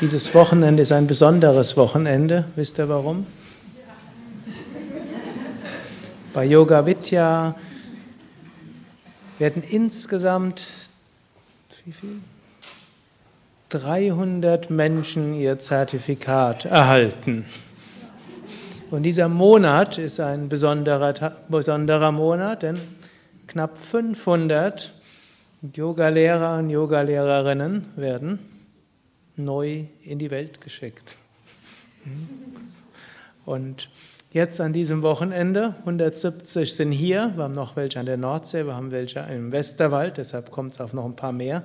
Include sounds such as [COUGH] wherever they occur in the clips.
Dieses Wochenende ist ein besonderes Wochenende. Wisst ihr warum? Bei Yoga Vidya werden insgesamt wie viel? 300 Menschen ihr Zertifikat erhalten. Und dieser Monat ist ein besonderer, besonderer Monat, denn knapp 500 Yogalehrer und Yogalehrerinnen werden neu in die Welt geschickt. Und jetzt an diesem Wochenende, 170 sind hier, wir haben noch welche an der Nordsee, wir haben welche im Westerwald, deshalb kommt es auf noch ein paar mehr.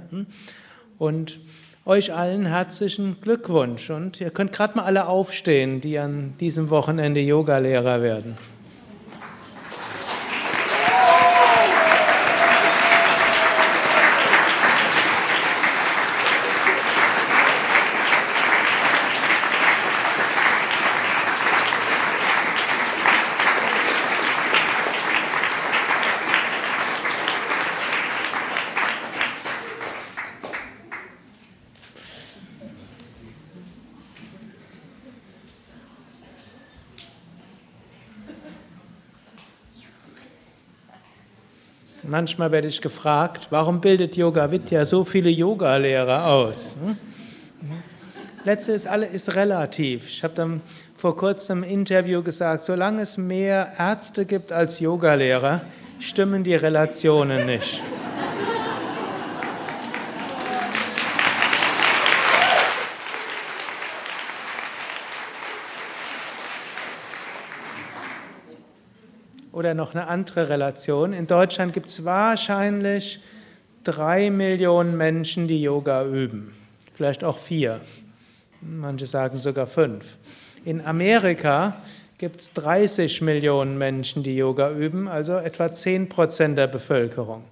Und euch allen herzlichen Glückwunsch. Und ihr könnt gerade mal alle aufstehen, die an diesem Wochenende Yogalehrer werden. Manchmal werde ich gefragt, warum bildet Yoga Vidya so viele Yogalehrer aus? Hm? Letztes alles ist relativ. Ich habe dann vor kurzem im Interview gesagt, solange es mehr Ärzte gibt als Yogalehrer, stimmen die Relationen nicht. Oder noch eine andere Relation. In Deutschland gibt es wahrscheinlich drei Millionen Menschen, die Yoga üben. Vielleicht auch vier. Manche sagen sogar fünf. In Amerika gibt es 30 Millionen Menschen, die Yoga üben, also etwa 10 Prozent der Bevölkerung.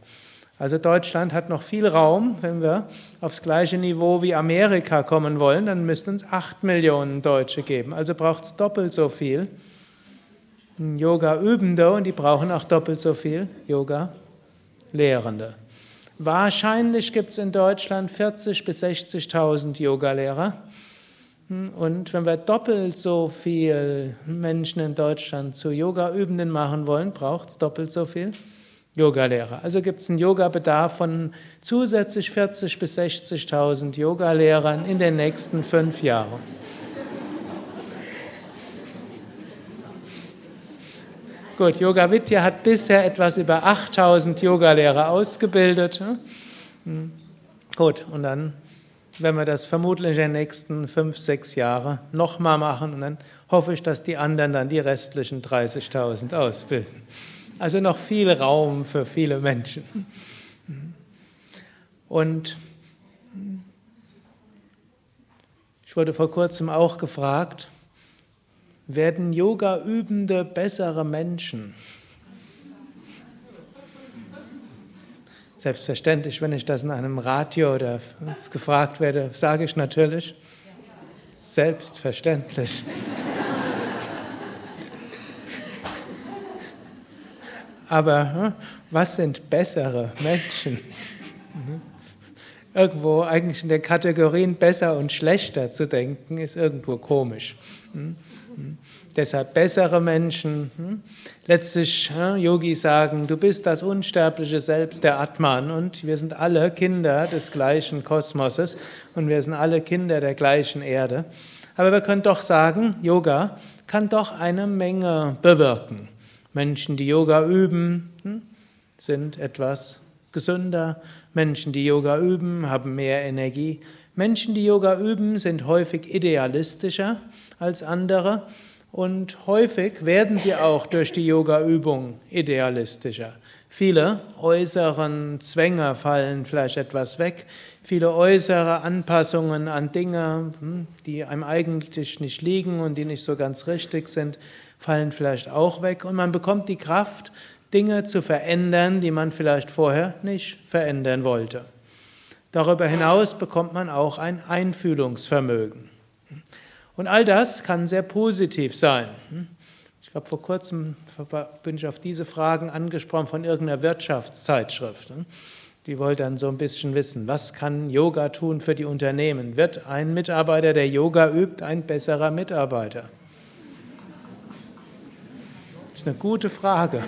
Also Deutschland hat noch viel Raum. Wenn wir aufs gleiche Niveau wie Amerika kommen wollen, dann müssten es 8 Millionen Deutsche geben. Also braucht es doppelt so viel. Yoga-Übende und die brauchen auch doppelt so viel Yoga-Lehrende. Wahrscheinlich gibt es in Deutschland 40.000 bis 60.000 Yogalehrer. Und wenn wir doppelt so viel Menschen in Deutschland zu Yoga-Übenden machen wollen, braucht es doppelt so viel Yogalehrer. Also gibt es einen Yoga-Bedarf von zusätzlich 40.000 bis 60.000 Yogalehrern in den nächsten fünf Jahren. Gut, Yoga Vidya hat bisher etwas über 8000 Yogalehrer ausgebildet. Hm. Gut, und dann werden wir das vermutlich in den nächsten fünf, sechs Jahren nochmal machen und dann hoffe ich, dass die anderen dann die restlichen 30.000 ausbilden. Also noch viel Raum für viele Menschen. Und ich wurde vor kurzem auch gefragt, werden Yoga-Übende bessere Menschen? Selbstverständlich, wenn ich das in einem Radio oder gefragt werde, sage ich natürlich, selbstverständlich. Aber hm, was sind bessere Menschen? Irgendwo eigentlich in den Kategorien besser und schlechter zu denken, ist irgendwo komisch. Hm? Hm? Deshalb bessere Menschen. Hm? Letztlich, Yogis sagen, du bist das unsterbliche Selbst der Atman und wir sind alle Kinder des gleichen Kosmoses und wir sind alle Kinder der gleichen Erde. Aber wir können doch sagen, Yoga kann doch eine Menge bewirken. Menschen, die Yoga üben, hm, sind etwas gesünder. Menschen, die Yoga üben, haben mehr Energie. Menschen, die Yoga üben, sind häufig idealistischer als andere und häufig werden sie auch durch die Yoga-Übung idealistischer. Viele äußeren Zwänge fallen vielleicht etwas weg, viele äußere Anpassungen an Dinge, hm, die einem eigentlich nicht liegen und die nicht so ganz richtig sind, fallen vielleicht auch weg und man bekommt die Kraft, Dinge zu verändern, die man vielleicht vorher nicht verändern wollte. Darüber hinaus bekommt man auch ein Einfühlungsvermögen. Und all das kann sehr positiv sein. Ich glaube, vor kurzem bin ich auf diese Fragen angesprochen von irgendeiner Wirtschaftszeitschrift. Die wollte dann so ein bisschen wissen, was kann Yoga tun für die Unternehmen? Wird ein Mitarbeiter, der Yoga übt, ein besserer Mitarbeiter? Das ist eine gute Frage.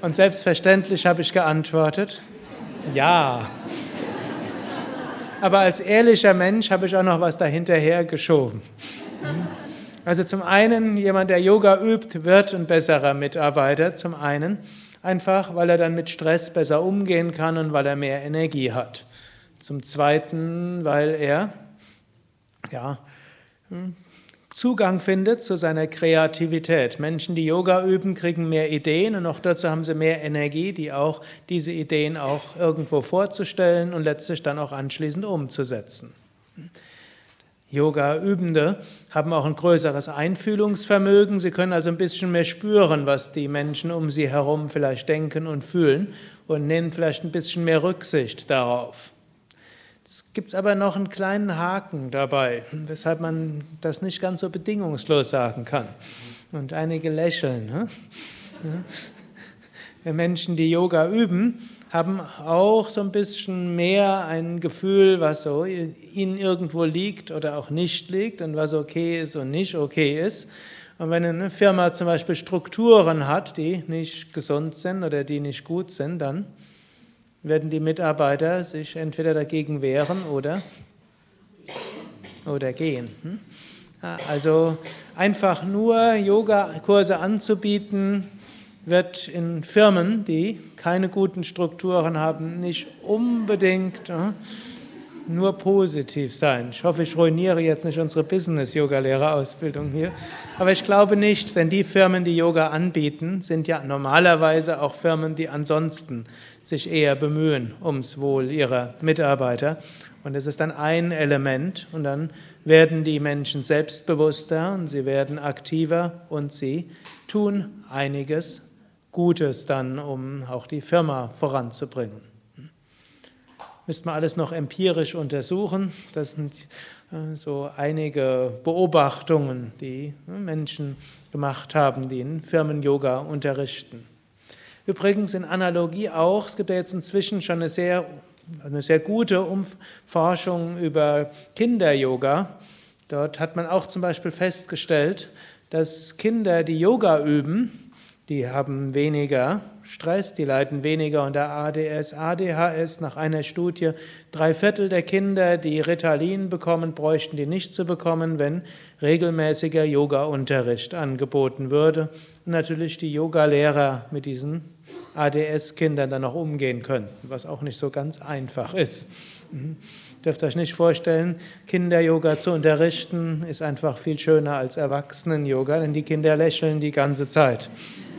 Und selbstverständlich habe ich geantwortet, ja. Aber als ehrlicher Mensch habe ich auch noch was dahinterher geschoben. Also zum einen, jemand, der Yoga übt, wird ein besserer Mitarbeiter. Zum einen, einfach weil er dann mit Stress besser umgehen kann und weil er mehr Energie hat. Zum zweiten, weil er ja, Zugang findet zu seiner Kreativität. Menschen, die Yoga üben, kriegen mehr Ideen und auch dazu haben sie mehr Energie, die auch diese Ideen auch irgendwo vorzustellen und letztlich dann auch anschließend umzusetzen. Yoga-Übende haben auch ein größeres Einfühlungsvermögen. Sie können also ein bisschen mehr spüren, was die Menschen um sie herum vielleicht denken und fühlen und nehmen vielleicht ein bisschen mehr Rücksicht darauf. Es gibt aber noch einen kleinen Haken dabei, [LAUGHS] weshalb man das nicht ganz so bedingungslos sagen kann. Und einige lächeln. Ne? [LAUGHS] Ja. Menschen, die Yoga üben, haben auch so ein bisschen mehr ein Gefühl, was so ihnen irgendwo liegt oder auch nicht liegt und was okay ist und nicht okay ist. Und wenn eine Firma zum Beispiel Strukturen hat, die nicht gesund sind oder die nicht gut sind, dann werden die Mitarbeiter sich entweder dagegen wehren oder, oder gehen. Hm? Also einfach nur Yoga-Kurse anzubieten, wird in Firmen, die keine guten Strukturen haben, nicht unbedingt hm, nur positiv sein. Ich hoffe, ich ruiniere jetzt nicht unsere Business-Yoga-Lehrerausbildung hier. Aber ich glaube nicht, denn die Firmen, die Yoga anbieten, sind ja normalerweise auch Firmen, die ansonsten sich eher bemühen ums Wohl ihrer Mitarbeiter. Und es ist dann ein Element und dann werden die Menschen selbstbewusster und sie werden aktiver und sie tun einiges Gutes dann, um auch die Firma voranzubringen. Müsste man alles noch empirisch untersuchen. Das sind äh, so einige Beobachtungen, die Menschen gemacht haben, die in Firmen Yoga unterrichten. Übrigens in Analogie auch, es gibt ja jetzt inzwischen schon eine sehr, eine sehr gute Forschung über Kinder-Yoga. Dort hat man auch zum Beispiel festgestellt, dass Kinder, die Yoga üben, die haben weniger Stress, die leiden weniger unter ADS, ADHS. Nach einer Studie, drei Viertel der Kinder, die Ritalin bekommen, bräuchten die nicht zu bekommen, wenn regelmäßiger Yoga-Unterricht angeboten würde. Und natürlich die Yogalehrer mit diesen ADS-Kindern dann auch umgehen könnten, was auch nicht so ganz einfach ist. Mhm. Dürft euch nicht vorstellen, Kinder-Yoga zu unterrichten ist einfach viel schöner als Erwachsenen-Yoga, denn die Kinder lächeln die ganze Zeit.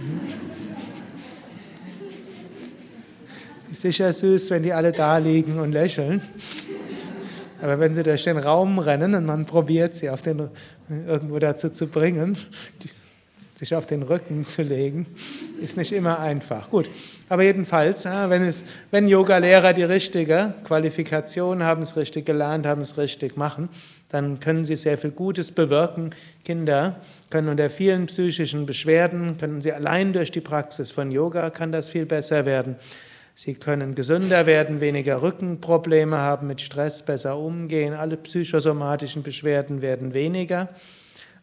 Mhm. Sicher süß, wenn die alle da liegen und lächeln. Aber wenn sie durch den Raum rennen und man probiert, sie auf den, irgendwo dazu zu bringen, sich auf den Rücken zu legen, ist nicht immer einfach. Gut, aber jedenfalls, wenn, es, wenn Yoga-Lehrer die richtige Qualifikation haben, es richtig gelernt haben, es richtig machen, dann können sie sehr viel Gutes bewirken. Kinder können unter vielen psychischen Beschwerden, können sie allein durch die Praxis von Yoga, kann das viel besser werden. Sie können gesünder werden, weniger Rückenprobleme haben, mit Stress besser umgehen, alle psychosomatischen Beschwerden werden weniger,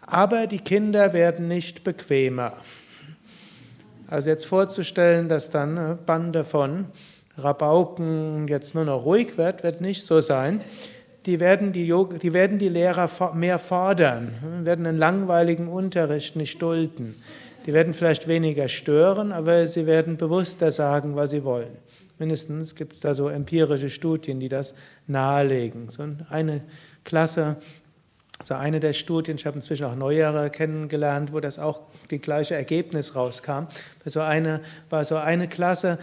aber die Kinder werden nicht bequemer. Also jetzt vorzustellen, dass dann eine Bande von Rabauken jetzt nur noch ruhig wird, wird nicht so sein. Die werden die, Yoga, die werden die Lehrer mehr fordern, werden einen langweiligen Unterricht nicht dulden. Die werden vielleicht weniger stören, aber sie werden bewusster sagen, was sie wollen. Mindestens gibt es da so empirische Studien, die das nahelegen. So eine Klasse, so eine der Studien, ich habe inzwischen auch neuere kennengelernt, wo das auch die gleiche Ergebnis rauskam. So eine, war so eine Klasse,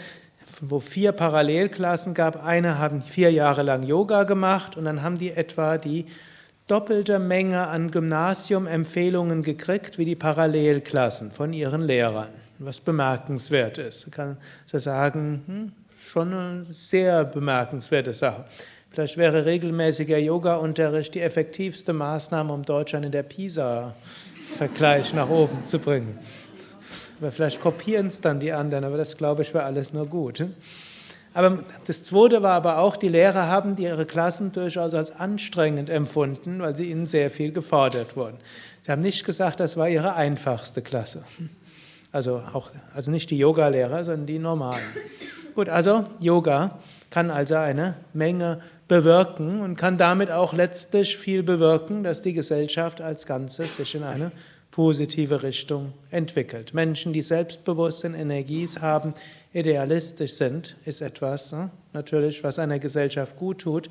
wo vier Parallelklassen gab. Eine haben vier Jahre lang Yoga gemacht und dann haben die etwa die doppelte Menge an Gymnasium-Empfehlungen gekriegt wie die Parallelklassen von ihren Lehrern, was bemerkenswert ist. Ich kann so sagen, hm, schon eine sehr bemerkenswerte Sache. Vielleicht wäre regelmäßiger Yoga-Unterricht die effektivste Maßnahme, um Deutschland in der PISA-Vergleich nach oben zu bringen. Aber vielleicht kopieren es dann die anderen, aber das glaube ich wäre alles nur gut. Aber das Zweite war aber auch, die Lehrer haben ihre Klassen durchaus als anstrengend empfunden, weil sie ihnen sehr viel gefordert wurden. Sie haben nicht gesagt, das war ihre einfachste Klasse. Also, auch, also nicht die Yoga-Lehrer, sondern die normalen. Gut, also Yoga kann also eine Menge bewirken und kann damit auch letztlich viel bewirken, dass die Gesellschaft als Ganzes sich in eine positive Richtung entwickelt. Menschen, die Selbstbewusstsein, Energies haben, idealistisch sind, ist etwas ne, natürlich, was einer Gesellschaft gut tut,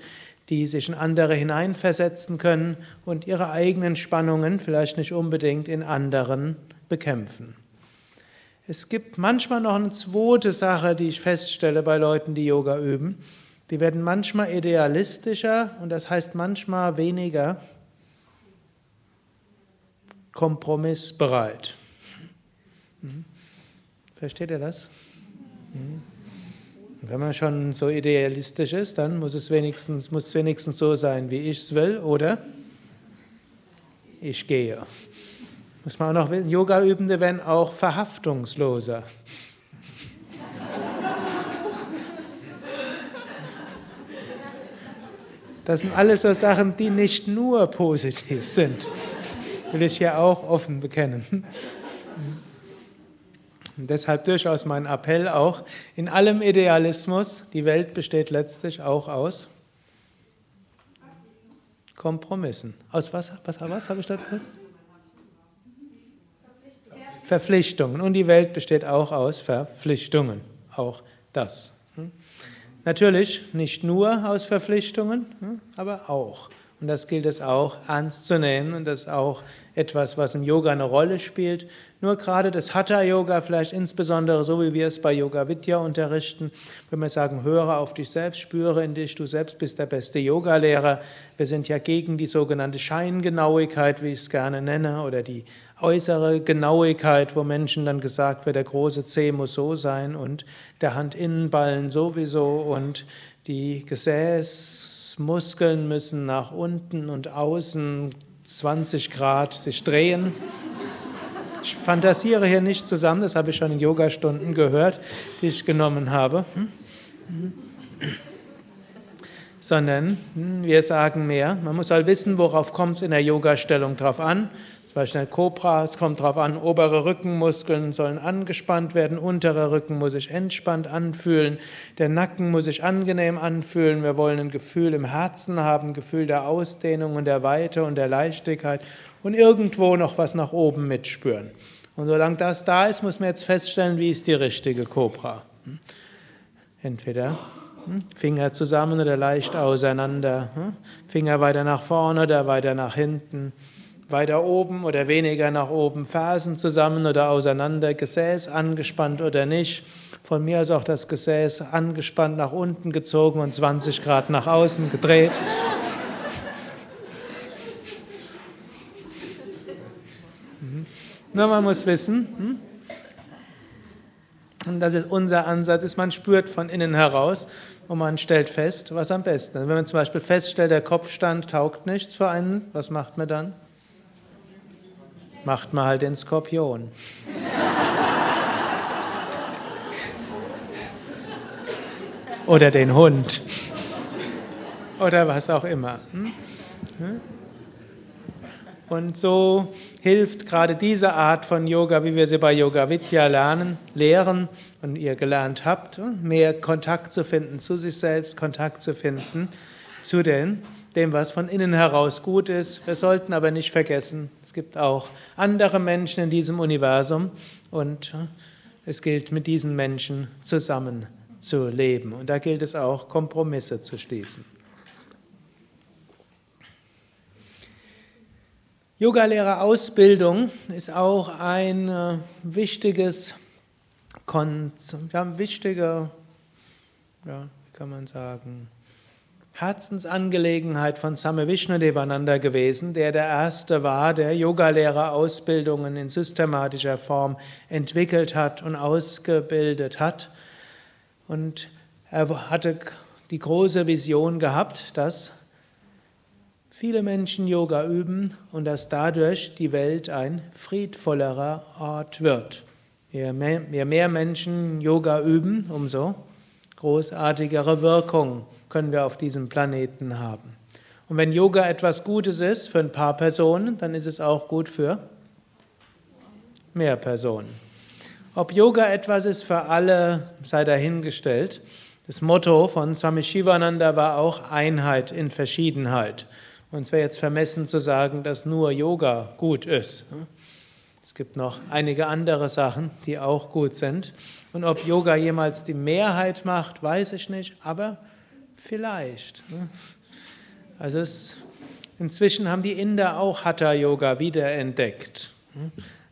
die sich in andere hineinversetzen können und ihre eigenen Spannungen vielleicht nicht unbedingt in anderen bekämpfen. Es gibt manchmal noch eine zweite Sache, die ich feststelle bei Leuten, die Yoga üben. Die werden manchmal idealistischer und das heißt manchmal weniger kompromissbereit. Mhm. Versteht ihr das? Wenn man schon so idealistisch ist, dann muss es wenigstens, muss es wenigstens so sein, wie ich es will, oder? Ich gehe. Muss man auch noch wissen, Yoga-Übende werden auch verhaftungsloser. Das sind alles so Sachen, die nicht nur positiv sind. Will ich hier auch offen bekennen. Deshalb durchaus mein Appell auch, in allem Idealismus, die Welt besteht letztlich auch aus Kompromissen. Aus was, was, was habe ich da gehört? Verpflichtungen. Und die Welt besteht auch aus Verpflichtungen. Auch das. Hm? Natürlich nicht nur aus Verpflichtungen, hm? aber auch. Und das gilt es auch ernst zu nehmen und das ist auch etwas, was im Yoga eine Rolle spielt. Nur gerade das Hatha-Yoga, vielleicht insbesondere so, wie wir es bei Yoga Vidya unterrichten, wenn wir sagen, höre auf dich selbst, spüre in dich, du selbst bist der beste Yogalehrer. Wir sind ja gegen die sogenannte Scheingenauigkeit, wie ich es gerne nenne, oder die äußere Genauigkeit, wo Menschen dann gesagt wird, der große C muss so sein und der Handinnenballen sowieso und die Gesäßmuskeln müssen nach unten und außen 20 Grad sich drehen. Ich fantasiere hier nicht zusammen, das habe ich schon in Yogastunden gehört, die ich genommen habe. Sondern hm, wir sagen mehr, man muss halt wissen, worauf kommt es in der Yoga-Stellung drauf an. Zum Beispiel in der Cobra, es kommt darauf an, obere Rückenmuskeln sollen angespannt werden, unterer Rücken muss sich entspannt anfühlen, der Nacken muss sich angenehm anfühlen. Wir wollen ein Gefühl im Herzen haben, ein Gefühl der Ausdehnung und der Weite und der Leichtigkeit und irgendwo noch was nach oben mitspüren. Und solange das da ist, muss man jetzt feststellen, wie ist die richtige Cobra. Hm? Entweder hm, Finger zusammen oder leicht auseinander, hm? Finger weiter nach vorne oder weiter nach hinten, weiter oben oder weniger nach oben, Fersen zusammen oder auseinander, Gesäß angespannt oder nicht. Von mir aus auch das Gesäß angespannt nach unten gezogen und 20 Grad nach außen gedreht. Nur man muss wissen, hm? und das ist unser Ansatz, ist, man spürt von innen heraus und man stellt fest, was am besten ist. Wenn man zum Beispiel feststellt, der Kopfstand taugt nichts für einen, was macht man dann? Macht man halt den Skorpion. Oder den Hund. Oder was auch immer. Hm? hm? Und so hilft gerade diese Art von Yoga, wie wir sie bei Yoga Vidya lernen, lehren und ihr gelernt habt, mehr Kontakt zu finden zu sich selbst, Kontakt zu finden zu den, dem, was von innen heraus gut ist. Wir sollten aber nicht vergessen, es gibt auch andere Menschen in diesem Universum und es gilt mit diesen Menschen zusammen zu leben. Und da gilt es auch, Kompromisse zu schließen. Yogalehrerausbildung ist auch ein äh, wichtiges, ja, wichtige, ja, wie kann man sagen, Herzensangelegenheit von Same Vishnudevananda gewesen, der der erste war, der Yogalehrerausbildungen in systematischer Form entwickelt hat und ausgebildet hat. Und er hatte die große Vision gehabt, dass viele Menschen Yoga üben und dass dadurch die Welt ein friedvollerer Ort wird. Je mehr, je mehr Menschen Yoga üben, umso großartigere Wirkung können wir auf diesem Planeten haben. Und wenn Yoga etwas Gutes ist für ein paar Personen, dann ist es auch gut für mehr Personen. Ob Yoga etwas ist für alle, sei dahingestellt. Das Motto von Swami Shivananda war auch Einheit in Verschiedenheit. Und es wäre jetzt vermessen zu sagen, dass nur Yoga gut ist. Es gibt noch einige andere Sachen, die auch gut sind. Und ob Yoga jemals die Mehrheit macht, weiß ich nicht, aber vielleicht. Also es, inzwischen haben die Inder auch Hatha Yoga wiederentdeckt.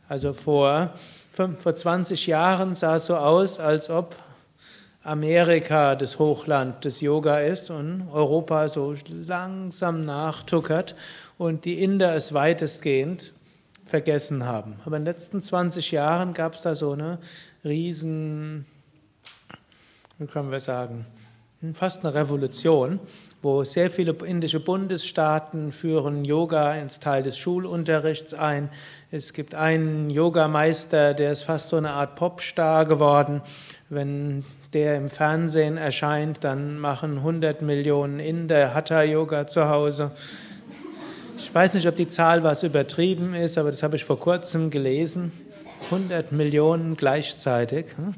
Also vor, vor 20 Jahren sah es so aus, als ob Amerika das Hochland des Yoga ist und Europa so langsam nachtuckert und die Inder es weitestgehend vergessen haben. Aber in den letzten 20 Jahren gab es da so eine riesen, wie können wir sagen, fast eine Revolution, wo sehr viele indische Bundesstaaten führen Yoga ins Teil des Schulunterrichts ein. Es gibt einen Yogameister, der ist fast so eine Art Popstar geworden. Wenn der im Fernsehen erscheint, dann machen 100 Millionen Inder Hatha-Yoga zu Hause. Ich weiß nicht, ob die Zahl was übertrieben ist, aber das habe ich vor kurzem gelesen. 100 Millionen gleichzeitig hm,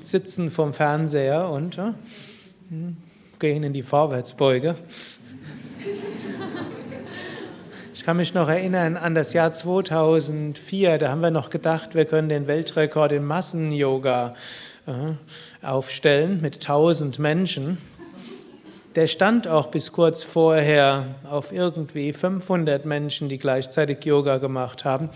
sitzen vom Fernseher und hm, gehen in die Vorwärtsbeuge. Ich kann mich noch erinnern an das Jahr 2004, da haben wir noch gedacht, wir können den Weltrekord in Massen-Yoga aufstellen mit 1000 Menschen. Der stand auch bis kurz vorher auf irgendwie 500 Menschen, die gleichzeitig Yoga gemacht haben.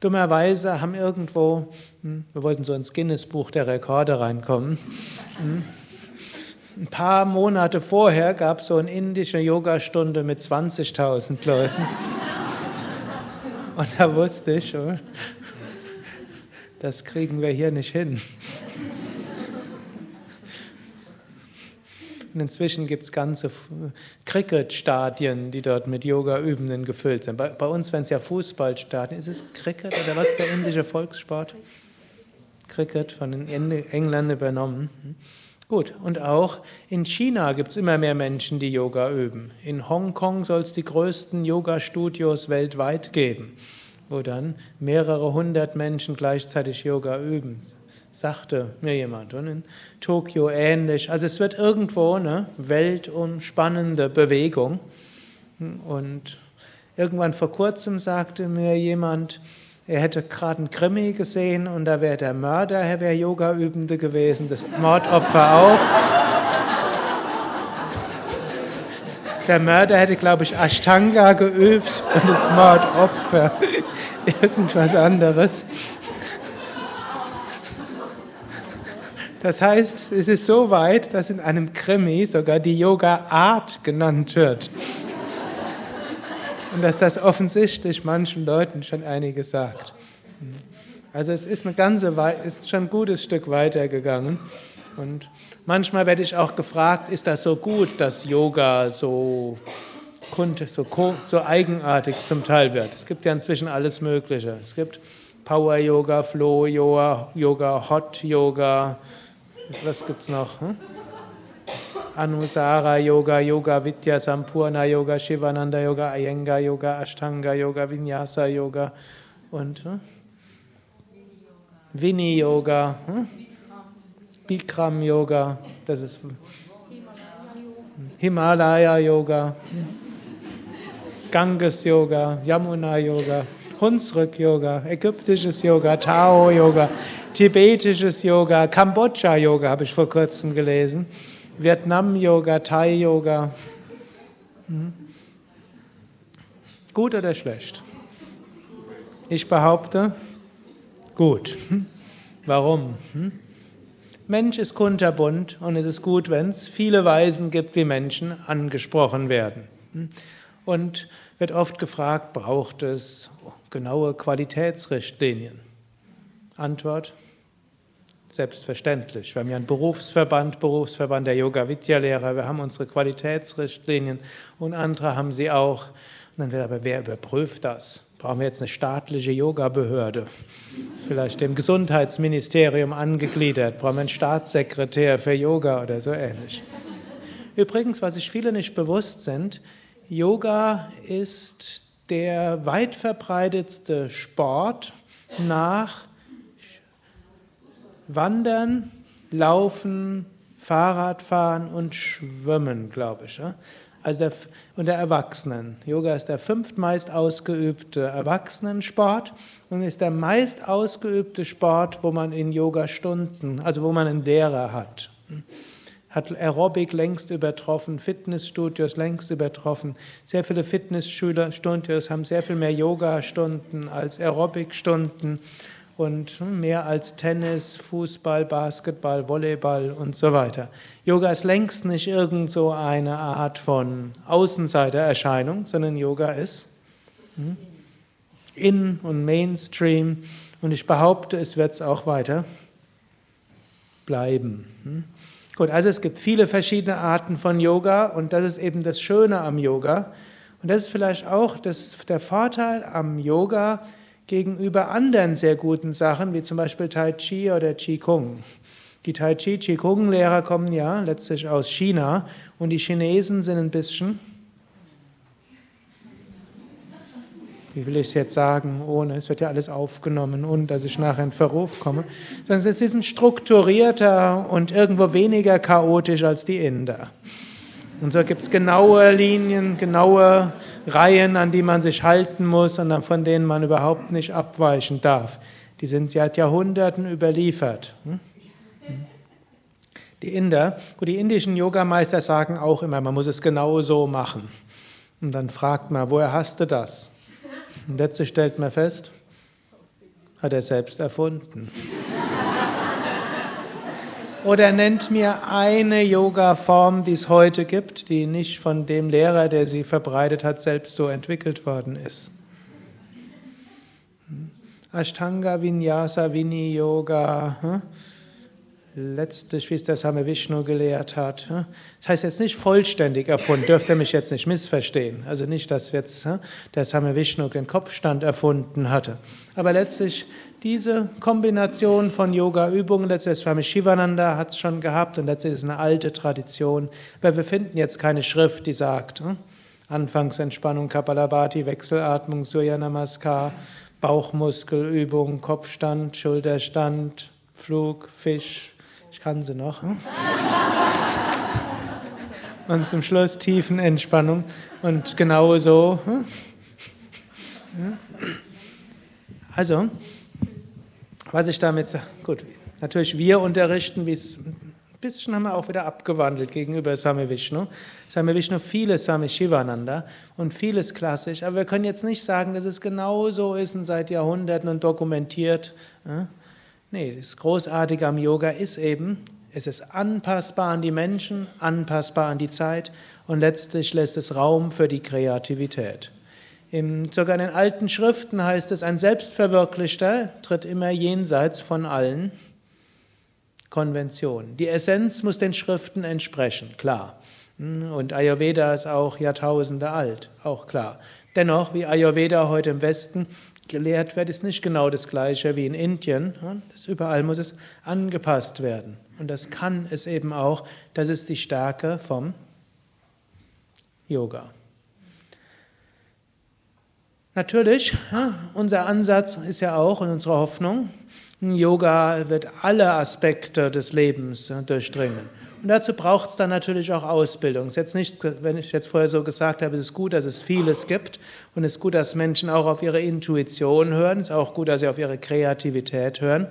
Dummerweise haben irgendwo, hm, wir wollten so ins Guinness-Buch der Rekorde reinkommen, hm, ein paar Monate vorher gab es so eine indische Yogastunde mit 20.000 Leuten. Und da wusste ich, oh, das kriegen wir hier nicht hin. Und inzwischen gibt es ganze Cricket-Stadien, die dort mit Yoga-Übenden gefüllt sind. Bei, bei uns, wenn es ja Fußballstadien ist, es Cricket oder was der indische Volkssport? Cricket von den Engländern übernommen. Gut, und auch in China gibt es immer mehr Menschen, die Yoga üben. In Hongkong soll es die größten Yoga-Studios weltweit geben, wo dann mehrere hundert Menschen gleichzeitig Yoga üben, sagte mir jemand. Und in Tokio ähnlich. Also es wird irgendwo eine weltumspannende Bewegung. Und irgendwann vor kurzem sagte mir jemand, er hätte gerade einen Krimi gesehen und da wäre der Mörder, er wäre Yoga-Übende gewesen, das Mordopfer auch. Der Mörder hätte, glaube ich, Ashtanga geübt und das Mordopfer [LAUGHS] irgendwas anderes. Das heißt, es ist so weit, dass in einem Krimi sogar die Yoga-Art genannt wird. Und dass das offensichtlich manchen Leuten schon einiges sagt. Also es ist, eine ganze, ist schon ein gutes Stück weitergegangen. Und manchmal werde ich auch gefragt, ist das so gut, dass Yoga so, so, so eigenartig zum Teil wird? Es gibt ja inzwischen alles Mögliche. Es gibt Power Yoga, Flow Yoga, Yoga Hot Yoga. Was gibt es noch? Hm? Anusara Yoga, Yoga Vidya, Sampurna Yoga, Shivananda Yoga, Iyengar Yoga, Ashtanga Yoga, Vinyasa Yoga und hm? Vini Yoga, hm? Bikram Yoga, das ist Himalaya Yoga, Ganges Yoga, Yamuna Yoga, Hunsrück Yoga, ägyptisches Yoga, Tao Yoga, tibetisches Yoga, Kambodscha Yoga habe ich vor kurzem gelesen. Vietnam-Yoga, Thai-Yoga. Hm? Gut oder schlecht? Ich behaupte, gut. Hm? Warum? Hm? Mensch ist kunterbunt und es ist gut, wenn es viele Weisen gibt, wie Menschen angesprochen werden. Und wird oft gefragt, braucht es genaue Qualitätsrichtlinien? Antwort, Selbstverständlich. Wir haben ja einen Berufsverband, Berufsverband der Yoga-Vidya-Lehrer, wir haben unsere Qualitätsrichtlinien und andere haben sie auch. Und dann wird aber, wer überprüft das? Brauchen wir jetzt eine staatliche Yoga-Behörde? vielleicht dem Gesundheitsministerium angegliedert, braucht man einen Staatssekretär für Yoga oder so ähnlich. Übrigens, was sich viele nicht bewusst sind, Yoga ist der weit verbreitetste Sport nach Wandern, Laufen, Fahrradfahren und Schwimmen, glaube ich. Also der, unter Erwachsenen. Yoga ist der fünftmeist ausgeübte Erwachsenensport und ist der meist ausgeübte Sport, wo man in Yoga Stunden, also wo man einen Lehrer hat. Hat Aerobic längst übertroffen, Fitnessstudios längst übertroffen. Sehr viele Fitnessstudios haben sehr viel mehr Yoga-Stunden als Aerobic-Stunden und mehr als Tennis, Fußball, Basketball, Volleyball und so weiter. Yoga ist längst nicht irgend so eine Art von Außenseitererscheinung, sondern Yoga ist hm, in und Mainstream und ich behaupte, es wird es auch weiter bleiben. Hm. Gut, also es gibt viele verschiedene Arten von Yoga und das ist eben das Schöne am Yoga. Und das ist vielleicht auch das, der Vorteil am Yoga, gegenüber anderen sehr guten Sachen, wie zum Beispiel Tai Chi oder Qigong. Die Tai Chi, Qigong-Lehrer kommen ja letztlich aus China und die Chinesen sind ein bisschen, wie will ich es jetzt sagen, ohne, es wird ja alles aufgenommen und dass ich nachher in Verruf komme, sondern sie sind strukturierter und irgendwo weniger chaotisch als die Inder. Und so gibt es genaue Linien, genaue Reihen, an die man sich halten muss und von denen man überhaupt nicht abweichen darf. Die sind seit Jahrhunderten überliefert. Hm? Die Inder, gut, die indischen Yogameister sagen auch immer, man muss es genau so machen. Und dann fragt man, woher hast du das? Und letztlich stellt man fest, hat er selbst erfunden. Oder nennt mir eine Yoga-Form, die es heute gibt, die nicht von dem Lehrer, der sie verbreitet hat, selbst so entwickelt worden ist. Hm? Ashtanga Vinyasa Vini Yoga. Hm? letztlich, wie es der Same Vishnu gelehrt hat. Das heißt jetzt nicht vollständig erfunden, dürft ihr mich jetzt nicht missverstehen. Also nicht, dass jetzt der Same Vishnu den Kopfstand erfunden hatte. Aber letztlich diese Kombination von Yoga-Übungen, letztlich Swami Shivananda hat es schon gehabt und letztlich ist eine alte Tradition. Aber wir finden jetzt keine Schrift, die sagt, Anfangsentspannung, Kapalabhati, Wechselatmung, Surya Namaskar, Bauchmuskelübung, Kopfstand, Schulterstand, Flug, Fisch, ich kann sie noch. Hm? [LAUGHS] Und zum Schluss Tiefenentspannung. Und genau so. Hm? Also, was ich damit sage, gut, natürlich wir unterrichten, wie es ein bisschen haben wir auch wieder abgewandelt gegenüber Same Vishnu. Same Vishnu, vieles Same Shivananda und vieles klassisch, aber wir können jetzt nicht sagen, dass es genau so ist und seit Jahrhunderten und dokumentiert. Nee, das Großartige am Yoga ist eben, es ist anpassbar an die Menschen, anpassbar an die Zeit und letztlich lässt es Raum für die Kreativität. Im, sogar in den alten Schriften heißt es, ein Selbstverwirklichter tritt immer jenseits von allen Konventionen. Die Essenz muss den Schriften entsprechen, klar. Und Ayurveda ist auch Jahrtausende alt, auch klar. Dennoch, wie Ayurveda heute im Westen gelehrt wird, ist nicht genau das gleiche wie in Indien. Das überall muss es angepasst werden. Und das kann es eben auch. Das ist die Stärke vom Yoga. Natürlich, unser Ansatz ist ja auch und unsere Hoffnung, Yoga wird alle Aspekte des Lebens durchdringen. Und dazu braucht es dann natürlich auch Ausbildung. Es ist jetzt nicht, wenn ich jetzt vorher so gesagt habe, es ist gut, dass es vieles gibt und es ist gut, dass Menschen auch auf ihre Intuition hören. Es ist auch gut, dass sie auf ihre Kreativität hören.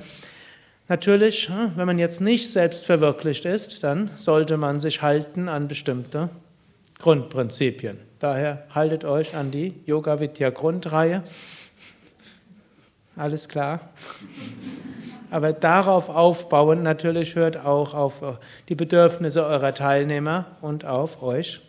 Natürlich, wenn man jetzt nicht selbst verwirklicht ist, dann sollte man sich halten an bestimmte Grundprinzipien. Daher haltet euch an die Yoga Vidya Grundreihe. Alles klar? Aber darauf aufbauend natürlich hört auch auf die Bedürfnisse eurer Teilnehmer und auf euch,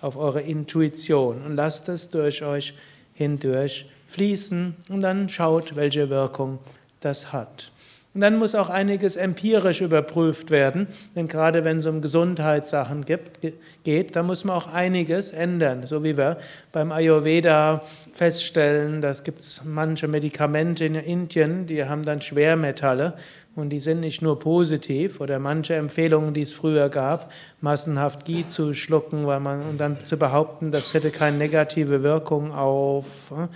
auf eure Intuition und lasst es durch euch hindurch fließen und dann schaut, welche Wirkung das hat. Und dann muss auch einiges empirisch überprüft werden, denn gerade wenn es um Gesundheitssachen gibt, geht, da muss man auch einiges ändern, so wie wir beim Ayurveda feststellen, dass gibt manche Medikamente in Indien, die haben dann Schwermetalle. Und die sind nicht nur positiv. Oder manche Empfehlungen, die es früher gab, massenhaft Ghee zu schlucken, weil man und dann zu behaupten, das hätte keine negative Wirkung auf äh,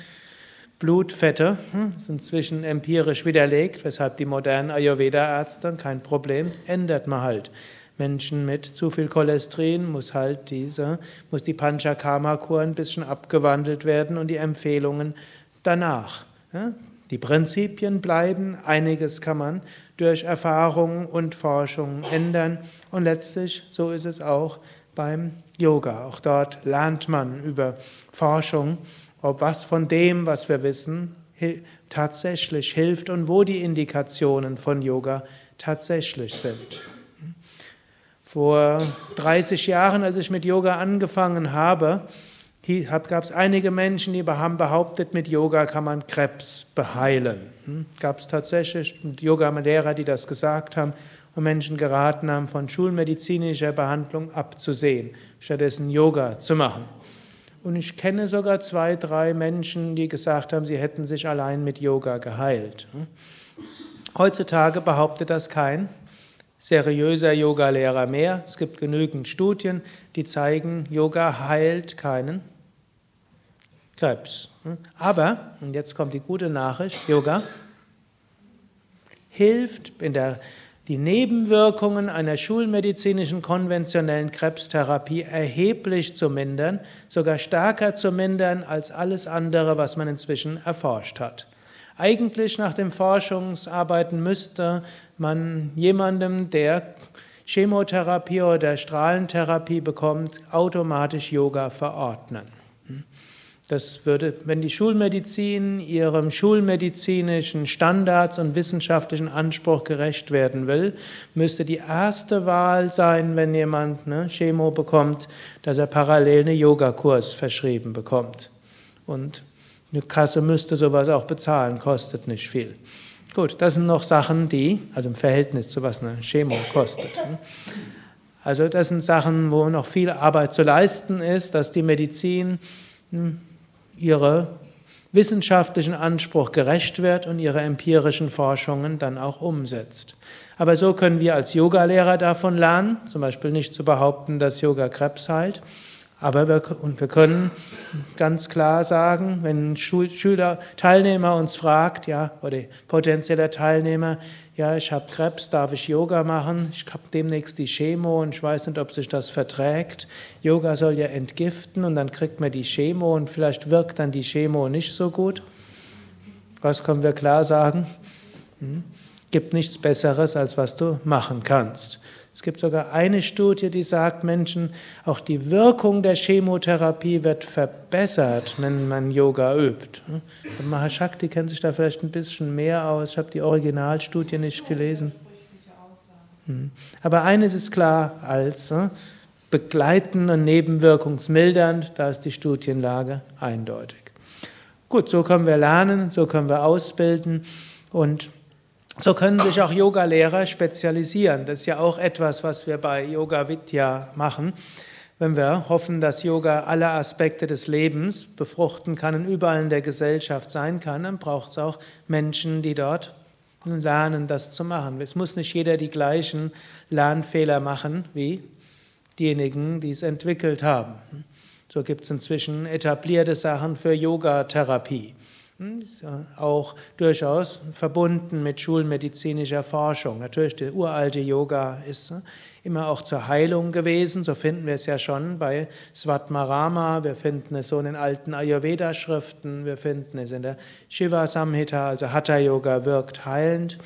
Blutfette hm, ist inzwischen empirisch widerlegt, weshalb die modernen Ayurveda-Ärzte kein Problem, ändert man halt. Menschen mit zu viel Cholesterin muss halt diese, muss die Panchakarma-Kur ein bisschen abgewandelt werden und die Empfehlungen danach. Die Prinzipien bleiben, einiges kann man durch Erfahrung und Forschung ändern und letztlich, so ist es auch beim Yoga. Auch dort lernt man über Forschung ob was von dem, was wir wissen, tatsächlich hilft und wo die Indikationen von Yoga tatsächlich sind. Vor 30 Jahren, als ich mit Yoga angefangen habe, gab es einige Menschen, die haben behauptet, mit Yoga kann man Krebs beheilen. Hm? Gab es tatsächlich Yoga-Lehrer, die das gesagt haben und Menschen geraten haben, von schulmedizinischer Behandlung abzusehen, stattdessen Yoga zu machen. Und ich kenne sogar zwei, drei Menschen, die gesagt haben, sie hätten sich allein mit Yoga geheilt. Heutzutage behauptet das kein seriöser Yogalehrer mehr. Es gibt genügend Studien, die zeigen, Yoga heilt keinen Krebs. Aber, und jetzt kommt die gute Nachricht, Yoga hilft in der die Nebenwirkungen einer schulmedizinischen konventionellen Krebstherapie erheblich zu mindern, sogar stärker zu mindern als alles andere, was man inzwischen erforscht hat. Eigentlich nach den Forschungsarbeiten müsste man jemandem, der Chemotherapie oder Strahlentherapie bekommt, automatisch Yoga verordnen. Das würde, wenn die Schulmedizin ihrem schulmedizinischen Standards und wissenschaftlichen Anspruch gerecht werden will, müsste die erste Wahl sein, wenn jemand ne, Chemo bekommt, dass er parallel einen Yogakurs verschrieben bekommt. Und eine Kasse müsste sowas auch bezahlen, kostet nicht viel. Gut, das sind noch Sachen, die, also im Verhältnis zu was eine Chemo kostet. Ne. Also das sind Sachen, wo noch viel Arbeit zu leisten ist, dass die Medizin hm, ihre wissenschaftlichen Anspruch gerecht wird und ihre empirischen Forschungen dann auch umsetzt. Aber so können wir als Yogalehrer davon lernen, zum Beispiel nicht zu behaupten, dass Yoga Krebs heilt, aber wir, und wir können ganz klar sagen, wenn ein Schüler, Teilnehmer uns fragt, ja, oder potenzieller Teilnehmer, ja, ich habe Krebs, darf ich Yoga machen? Ich habe demnächst die Chemo und ich weiß nicht, ob sich das verträgt. Yoga soll ja entgiften und dann kriegt man die Chemo und vielleicht wirkt dann die Chemo nicht so gut. Was können wir klar sagen? Hm? Gibt nichts Besseres, als was du machen kannst. Es gibt sogar eine Studie, die sagt, Menschen, auch die Wirkung der Chemotherapie wird verbessert, wenn man Yoga übt. Und Mahashakti kennt sich da vielleicht ein bisschen mehr aus. Ich habe die Originalstudie nicht gelesen. Hm. Aber eines ist klar, als ne, begleitend und nebenwirkungsmildernd, da ist die Studienlage eindeutig. Gut, so können wir lernen, so können wir ausbilden und so können sich auch Yogalehrer spezialisieren. Das ist ja auch etwas, was wir bei Yoga Vidya machen. Wenn wir hoffen, dass Yoga alle Aspekte des Lebens befruchten kann und überall in der Gesellschaft sein kann, dann braucht es auch Menschen, die dort lernen, das zu machen. Es muss nicht jeder die gleichen Lernfehler machen wie diejenigen, die es entwickelt haben. So gibt es inzwischen etablierte Sachen für Yogatherapie. Hm, auch durchaus verbunden mit schulmedizinischer Forschung. Natürlich, der uralte Yoga ist ne, immer auch zur Heilung gewesen. So finden wir es ja schon bei Svatmarama, wir finden es so in den alten Ayurveda-Schriften, wir finden es in der Shiva Samhita, also Hatha Yoga wirkt heilend.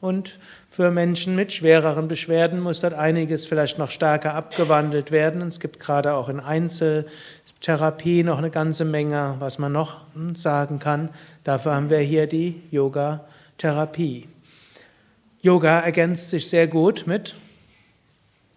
Und für Menschen mit schwereren Beschwerden muss dort einiges vielleicht noch stärker abgewandelt werden. es gibt gerade auch in Einzel Therapie noch eine ganze Menge, was man noch hm, sagen kann. Dafür haben wir hier die Yoga-Therapie. Yoga ergänzt sich sehr gut mit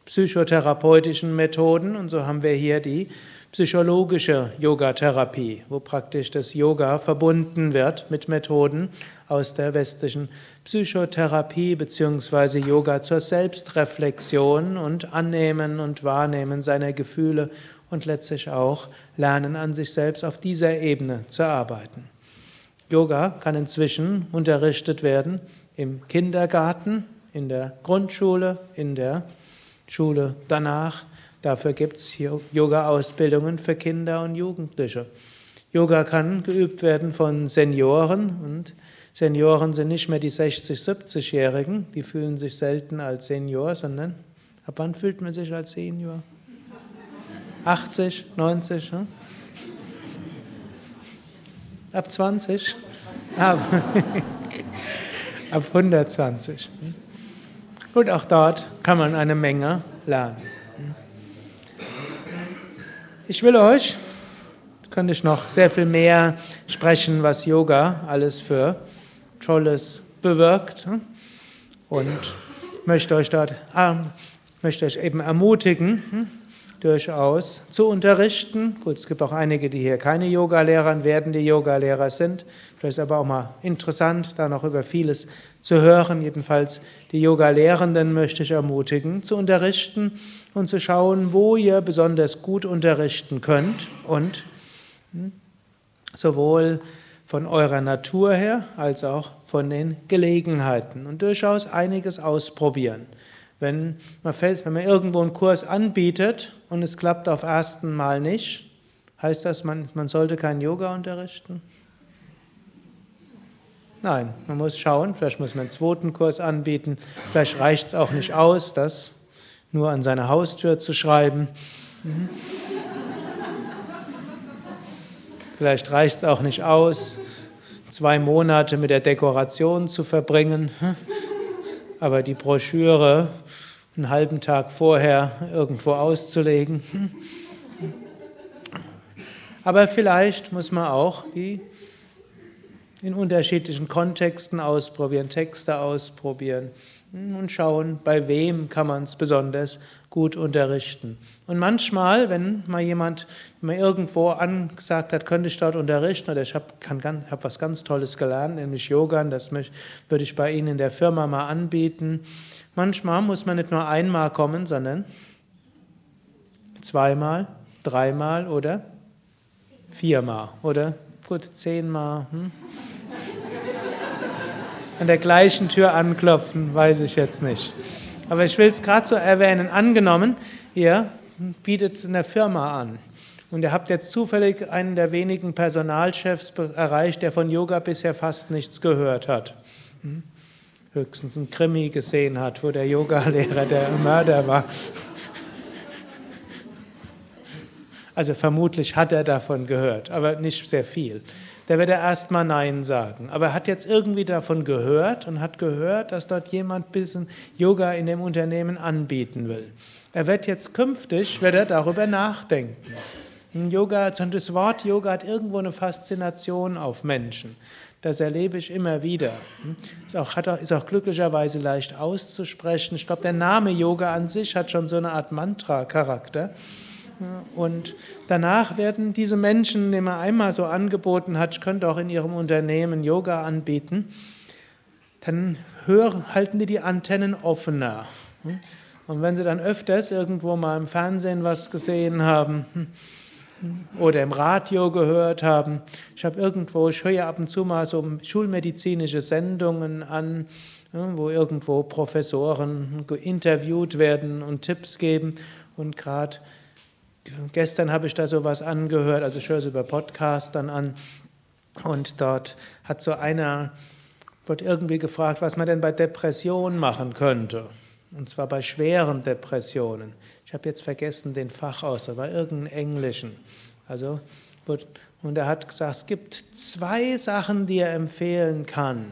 psychotherapeutischen Methoden und so haben wir hier die psychologische Yogatherapie, wo praktisch das Yoga verbunden wird mit Methoden aus der westlichen Psychotherapie beziehungsweise Yoga zur Selbstreflexion und Annehmen und Wahrnehmen seiner Gefühle und letztlich auch Lernen an sich selbst auf dieser Ebene zu arbeiten. Yoga kann inzwischen unterrichtet werden im Kindergarten, in der Grundschule, in der Schule danach. Dafür gibt es Yoga-Ausbildungen für Kinder und Jugendliche. Yoga kann geübt werden von Senioren und Senioren sind nicht mehr die 60-, 70-Jährigen, die fühlen sich selten als Senior, sondern ab wann fühlt man sich als Senior? 80, 90? Hm? Ab 20? Ab, [LAUGHS] ab 120. Und auch dort kann man eine Menge lernen. Ich will euch, könnte ich noch sehr viel mehr sprechen, was Yoga alles für Tolles bewirkt. Und möchte euch dort, ah, möchte euch eben ermutigen, hm, durchaus zu unterrichten. Gut, es gibt auch einige, die hier keine Yogalehrer werden, die Yogalehrer sind. Vielleicht ist aber auch mal interessant, da noch über vieles zu hören. Jedenfalls die Yoga-Lehrenden möchte ich ermutigen, zu unterrichten und zu schauen, wo ihr besonders gut unterrichten könnt und hm, sowohl von eurer Natur her als auch von den Gelegenheiten und durchaus einiges ausprobieren. Wenn man, wenn man irgendwo einen Kurs anbietet und es klappt auf ersten Mal nicht, heißt das, man, man sollte kein Yoga unterrichten? Nein, man muss schauen, vielleicht muss man einen zweiten Kurs anbieten, vielleicht reicht es auch nicht aus, das nur an seine Haustür zu schreiben. Mhm. Vielleicht reicht es auch nicht aus, zwei Monate mit der Dekoration zu verbringen, aber die Broschüre einen halben Tag vorher irgendwo auszulegen. Aber vielleicht muss man auch die in unterschiedlichen Kontexten ausprobieren, Texte ausprobieren und schauen, bei wem kann man es besonders gut unterrichten. Und manchmal, wenn mal jemand mir irgendwo angesagt hat, könnte ich dort unterrichten oder ich habe hab was ganz Tolles gelernt, nämlich Yoga, das würde ich bei Ihnen in der Firma mal anbieten. Manchmal muss man nicht nur einmal kommen, sondern zweimal, dreimal oder viermal oder gut zehnmal. Hm? An der gleichen Tür anklopfen, weiß ich jetzt nicht. Aber ich will es gerade so erwähnen. Angenommen, ihr bietet eine Firma an und ihr habt jetzt zufällig einen der wenigen Personalchefs erreicht, der von Yoga bisher fast nichts gehört hat. Hm? Höchstens ein Krimi gesehen hat, wo der Yogalehrer der Mörder war. Also vermutlich hat er davon gehört, aber nicht sehr viel der wird er erstmal Nein sagen. Aber er hat jetzt irgendwie davon gehört und hat gehört, dass dort jemand bisschen Yoga in dem Unternehmen anbieten will. Er wird jetzt künftig, wird er darüber nachdenken. Yoga, das Wort Yoga hat irgendwo eine Faszination auf Menschen. Das erlebe ich immer wieder. Ist auch, hat auch, ist auch glücklicherweise leicht auszusprechen. Ich glaube, der Name Yoga an sich hat schon so eine Art Mantra-Charakter. Und danach werden diese Menschen, denen man einmal so angeboten hat, ich könnte auch in ihrem Unternehmen Yoga anbieten, dann hören, halten die die Antennen offener. Und wenn sie dann öfters irgendwo mal im Fernsehen was gesehen haben oder im Radio gehört haben, ich habe irgendwo, ich höre ab und zu mal so schulmedizinische Sendungen an, wo irgendwo Professoren interviewt werden und Tipps geben und gerade Gestern habe ich da sowas angehört, also ich höre es über Podcast dann an. Und dort hat so einer, wird irgendwie gefragt, was man denn bei Depressionen machen könnte. Und zwar bei schweren Depressionen. Ich habe jetzt vergessen den Fachausdruck, war irgendein Englischen. Also, und er hat gesagt, es gibt zwei Sachen, die er empfehlen kann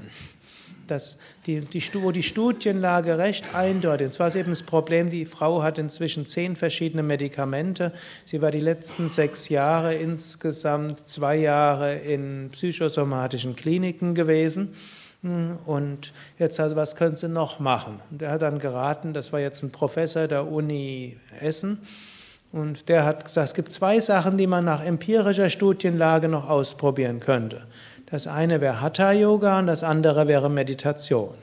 dass die, die, wo die Studienlage recht eindeutig ist. Zwar ist eben das Problem, die Frau hat inzwischen zehn verschiedene Medikamente. Sie war die letzten sechs Jahre insgesamt zwei Jahre in psychosomatischen Kliniken gewesen. Und jetzt also, was können Sie noch machen? Und er hat dann geraten, das war jetzt ein Professor der Uni Essen, und der hat gesagt, es gibt zwei Sachen, die man nach empirischer Studienlage noch ausprobieren könnte. Das eine wäre Hatha Yoga und das andere wäre Meditation.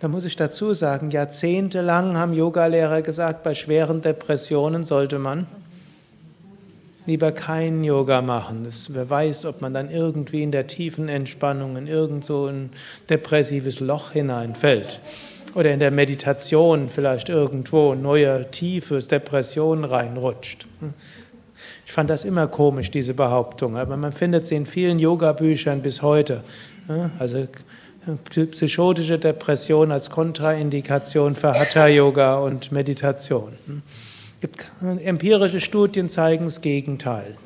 Da muss ich dazu sagen, jahrzehntelang haben Yogalehrer gesagt, bei schweren Depressionen sollte man lieber kein Yoga machen. Das, wer weiß, ob man dann irgendwie in der tiefen Entspannung in irgend so ein depressives Loch hineinfällt. Oder in der Meditation vielleicht irgendwo neue, tiefes Depression reinrutscht. Ich fand das immer komisch, diese Behauptung, aber man findet sie in vielen Yoga-Büchern bis heute. Also psychotische Depression als Kontraindikation für Hatha-Yoga und Meditation. Empirische Studien zeigen das Gegenteil.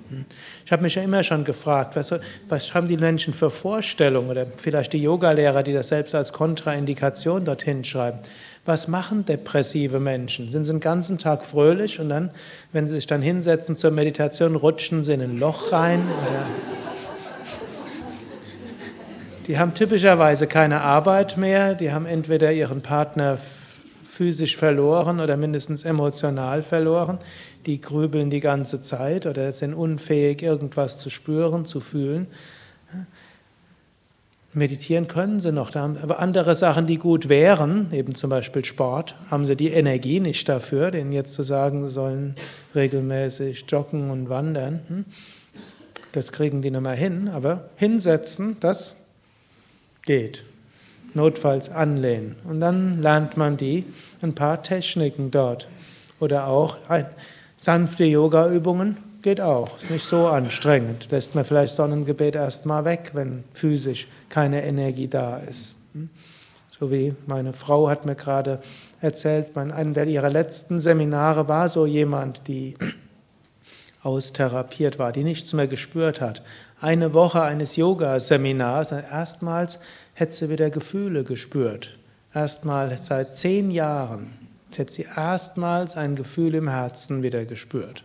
Ich habe mich ja immer schon gefragt, was, was, haben die Menschen für Vorstellungen oder vielleicht die Yogalehrer, die das selbst als Kontraindikation dorthin schreiben. Was machen depressive Menschen? Sind sie den ganzen Tag fröhlich und dann, wenn sie sich dann hinsetzen zur Meditation, rutschen sie in ein Loch rein? Die haben typischerweise keine Arbeit mehr, die haben entweder ihren Partner physisch verloren oder mindestens emotional verloren, die grübeln die ganze Zeit oder sind unfähig, irgendwas zu spüren, zu fühlen. Meditieren können sie noch, aber andere Sachen, die gut wären, eben zum Beispiel Sport, haben sie die Energie nicht dafür, denen jetzt zu sagen, sie sollen regelmäßig joggen und wandern. Hm? Das kriegen die nicht mehr hin, aber hinsetzen, das geht. Notfalls anlehnen. Und dann lernt man die ein paar Techniken dort. Oder auch sanfte Yoga-Übungen geht auch. Ist nicht so anstrengend. Lässt man vielleicht Sonnengebet erstmal weg, wenn physisch keine Energie da ist. Hm? So wie meine Frau hat mir gerade erzählt, bei einem ihrer letzten Seminare war so jemand, die [CLEARS THROAT] austherapiert war, die nichts mehr gespürt hat. Eine Woche eines Yoga-Seminars, erstmals hätte sie wieder Gefühle gespürt. Erstmal seit zehn Jahren hätte sie erstmals ein Gefühl im Herzen wieder gespürt.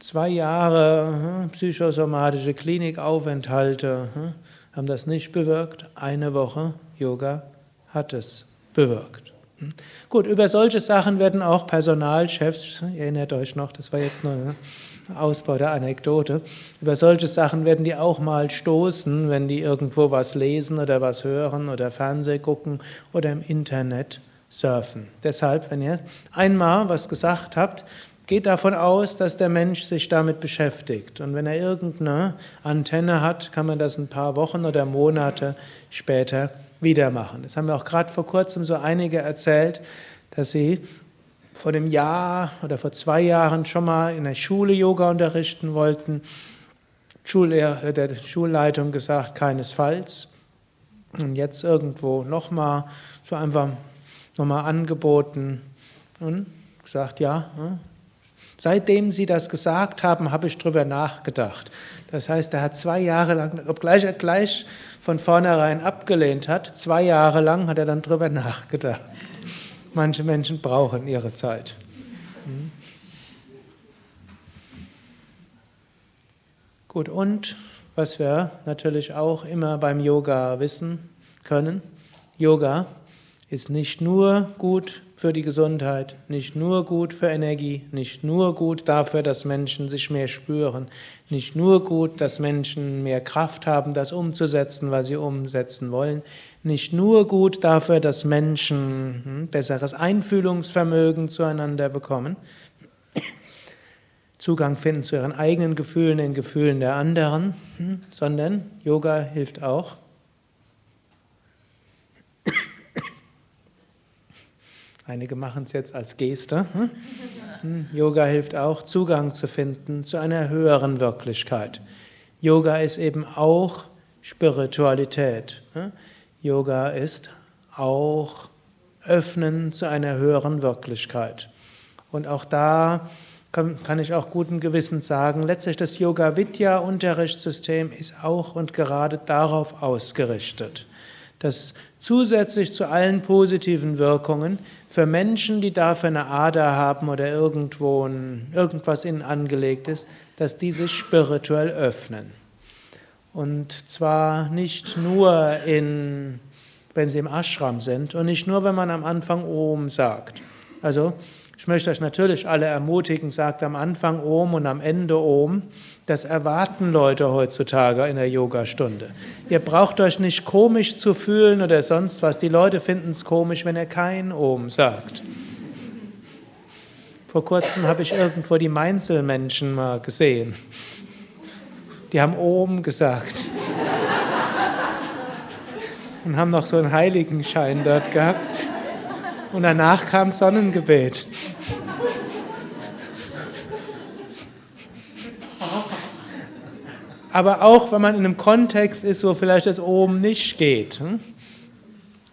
Zwei Jahre hm, psychosomatische Klinikaufenthalte hm, haben das nicht bewirkt. Eine Woche Yoga hat es bewirkt. Hm. Gut, über solche Sachen werden auch Personalchefs, ihr erinnert euch noch, das war jetzt nur ein Ausbau der Anekdote, über solche Sachen werden die auch mal stoßen, wenn die irgendwo was lesen oder was hören oder Fernseh gucken oder im Internet surfen. Deshalb, wenn ihr einmal was gesagt habt, geht davon aus, dass der Mensch sich damit beschäftigt. Und wenn er irgendeine Antenne hat, kann man das ein paar Wochen oder Monate später wieder machen. Das haben wir auch gerade vor kurzem so einige erzählt, dass sie vor dem Jahr oder vor zwei Jahren schon mal in der Schule Yoga unterrichten wollten. Schullehrer, der Schulleitung gesagt, keinesfalls. Und jetzt irgendwo nochmal, so einfach nochmal angeboten und gesagt, ja, Seitdem Sie das gesagt haben, habe ich darüber nachgedacht. Das heißt, er hat zwei Jahre lang, obgleich er gleich von vornherein abgelehnt hat, zwei Jahre lang hat er dann darüber [LAUGHS] nachgedacht. Manche Menschen brauchen ihre Zeit. Hm. Gut, und was wir natürlich auch immer beim Yoga wissen können, Yoga ist nicht nur gut für die Gesundheit, nicht nur gut für Energie, nicht nur gut dafür, dass Menschen sich mehr spüren, nicht nur gut, dass Menschen mehr Kraft haben, das umzusetzen, was sie umsetzen wollen, nicht nur gut dafür, dass Menschen hm, besseres Einfühlungsvermögen zueinander bekommen, Zugang finden zu ihren eigenen Gefühlen, den Gefühlen der anderen, hm, sondern Yoga hilft auch Einige machen es jetzt als Geste. Hm? Yoga hilft auch, Zugang zu finden zu einer höheren Wirklichkeit. Yoga ist eben auch Spiritualität. Yoga ist auch Öffnen zu einer höheren Wirklichkeit. Und auch da kann, kann ich auch guten Gewissens sagen, letztlich das Yoga Vidya Unterrichtssystem ist auch und gerade darauf ausgerichtet dass zusätzlich zu allen positiven Wirkungen für Menschen, die dafür eine Ader haben oder irgendwo ein, irgendwas ihnen angelegt ist, dass diese spirituell öffnen. Und zwar nicht nur in, wenn sie im Ashram sind und nicht nur, wenn man am Anfang Om sagt. Also, ich möchte euch natürlich alle ermutigen, sagt am Anfang Om und am Ende Om. Das erwarten Leute heutzutage in der Yogastunde. Ihr braucht euch nicht komisch zu fühlen oder sonst was. Die Leute finden es komisch, wenn ihr kein Om sagt. Vor kurzem habe ich irgendwo die Mainzelmenschen mal gesehen. Die haben Om gesagt. Und haben noch so einen Heiligenschein dort gehabt. Und danach kam Sonnengebet. Aber auch wenn man in einem Kontext ist, wo vielleicht das Om nicht geht. Hm?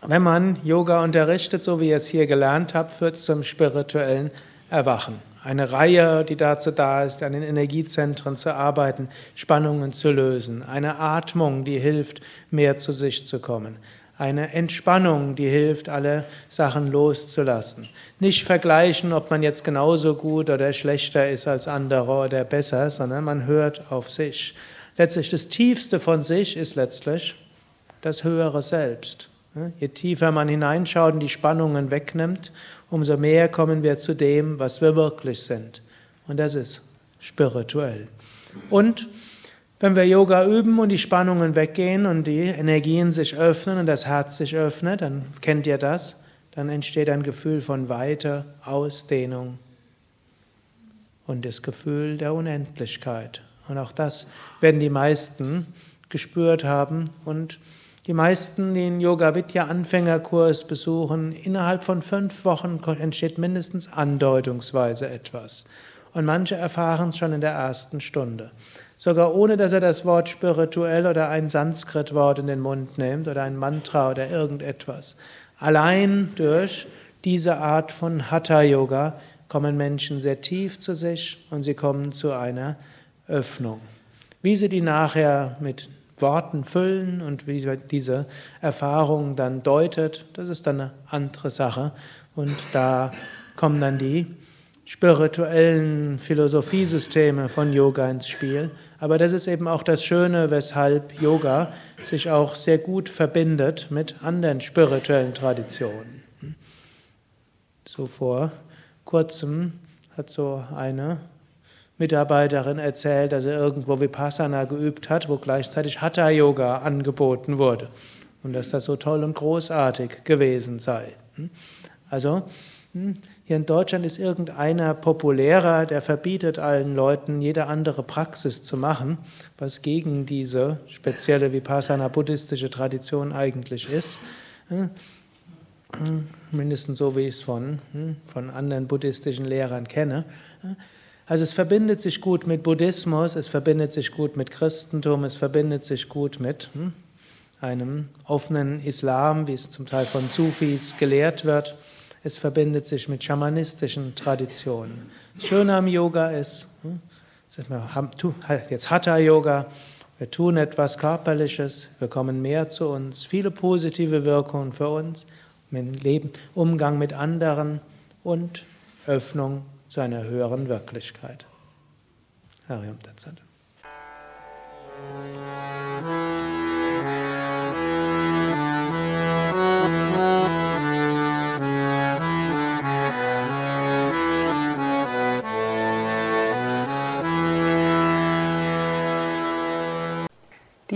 Wenn man Yoga unterrichtet, so wie ihr es hier gelernt habt, führt es zum spirituellen Erwachen eine Reihe, die dazu da ist, an den Energiezentren zu arbeiten, Spannungen zu lösen, eine Atmung, die hilft, mehr zu sich zu kommen, eine Entspannung, die hilft, alle Sachen loszulassen. Nicht vergleichen, ob man jetzt genauso gut oder schlechter ist als andere oder besser, sondern man hört auf sich. Letztlich das Tiefste von sich ist letztlich das höhere Selbst. Je tiefer man hineinschaut und die Spannungen wegnimmt, umso mehr kommen wir zu dem, was wir wirklich sind. Und das ist spirituell. Und wenn wir Yoga üben und die Spannungen weggehen und die Energien sich öffnen und das Herz sich öffnet, dann kennt ihr das, dann entsteht ein Gefühl von Weite, Ausdehnung und das Gefühl der Unendlichkeit. Und auch das werden die meisten gespürt haben und die meisten, die den Yoga Vidya Anfängerkurs besuchen, innerhalb von fünf Wochen entsteht mindestens andeutungsweise etwas. Und manche erfahren es schon in der ersten Stunde. Sogar ohne, dass er das Wort spirituell oder ein Sanskrit-Wort in den Mund nimmt oder ein Mantra oder irgendetwas. Allein durch diese Art von Hatha-Yoga kommen Menschen sehr tief zu sich und sie kommen zu einer Öffnung. Wie sie die nachher mit Worten füllen und wie diese Erfahrung dann deutet, das ist dann eine andere Sache. Und da kommen dann die spirituellen Philosophiesysteme von Yoga ins Spiel. Aber das ist eben auch das Schöne, weshalb Yoga sich auch sehr gut verbindet mit anderen spirituellen Traditionen. So vor kurzem hat so eine Mitarbeiterin erzählt, dass er irgendwo Vipassana geübt hat, wo gleichzeitig Hatha Yoga angeboten wurde und dass das so toll und großartig gewesen sei. Hm? Also hm, hier in Deutschland ist irgendeiner populärer, der verbietet allen Leuten, jede andere Praxis zu machen, was gegen diese spezielle Vipassana-buddhistische Tradition eigentlich ist. Hm? Mindestens so, wie ich es von, von anderen buddhistischen Lehrern kenne. Also es verbindet sich gut mit Buddhismus, es verbindet sich gut mit Christentum, es verbindet sich gut mit hm, einem offenen Islam, wie es zum Teil von Sufis gelehrt wird. Es verbindet sich mit schamanistischen Traditionen. Das Schöne am Yoga ist, hm, jetzt Hatha Yoga, wir tun etwas Körperliches, wir kommen mehr zu uns, viele positive Wirkungen für uns, im Leben, Umgang mit anderen und Öffnung zu einer höheren Wirklichkeit. Hariam Tatsat.